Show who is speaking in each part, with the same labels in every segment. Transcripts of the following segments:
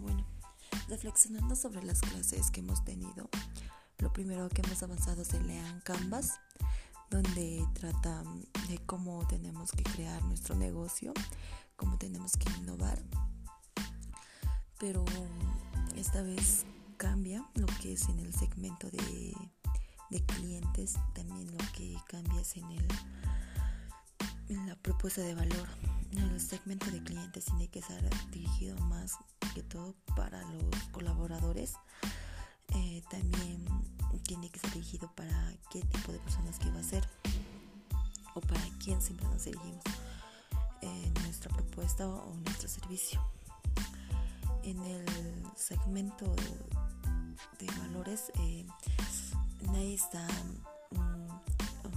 Speaker 1: bueno, reflexionando sobre las clases que hemos tenido, lo primero que hemos avanzado es el Lean Canvas, donde trata de cómo tenemos que crear nuestro negocio, cómo tenemos que innovar. Pero esta vez cambia lo que es en el segmento de, de clientes, también lo que cambia es en, el, en la propuesta de valor el segmento de clientes tiene que ser dirigido más que todo para los colaboradores. Eh, también tiene que ser dirigido para qué tipo de personas que va a ser o para quién siempre nos dirigimos en nuestra propuesta o nuestro servicio. En el segmento de valores, eh, nadie está,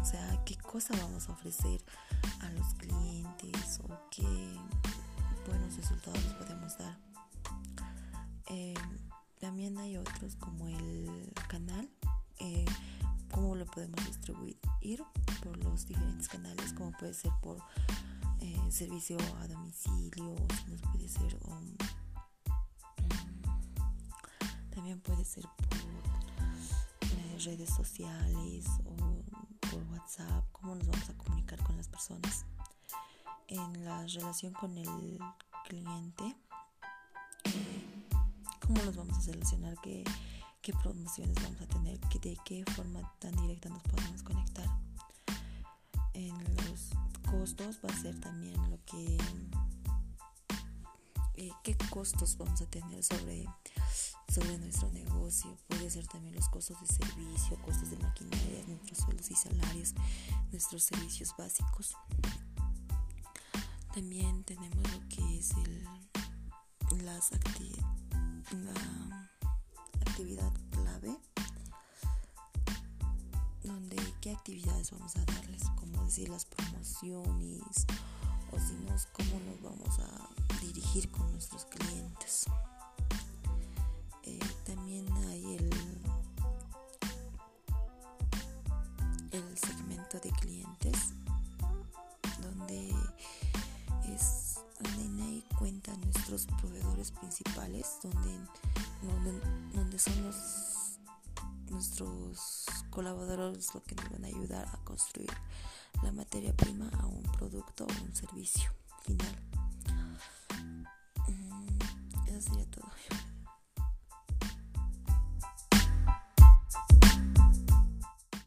Speaker 1: sea, qué cosa vamos a ofrecer a los clientes o qué buenos resultados podemos dar. Eh, también hay otros como el canal, eh, cómo lo podemos distribuir por los diferentes canales, como puede ser por eh, servicio a domicilio, nos puede ser um, también puede ser por redes sociales o personas. En la relación con el cliente, cómo nos vamos a relacionar, qué, qué promociones vamos a tener, de qué forma tan directa nos podemos conectar. En los costos va a ser también lo que eh, qué costos vamos a tener sobre sobre nuestro negocio. Puede ser también los costos de servicio, costos de maquinaria, nuestros sueldos y salarios, nuestros servicios básicos. También tenemos lo que es el, la actividad clave, donde qué actividades vamos a darles, como decir las promociones o si no, cómo nos vamos a dirigir con nuestros clientes. de clientes donde es donde hay cuenta nuestros proveedores principales donde, donde, son los nuestros colaboradores lo que nos van a ayudar a construir la materia prima a un producto o un servicio final. советую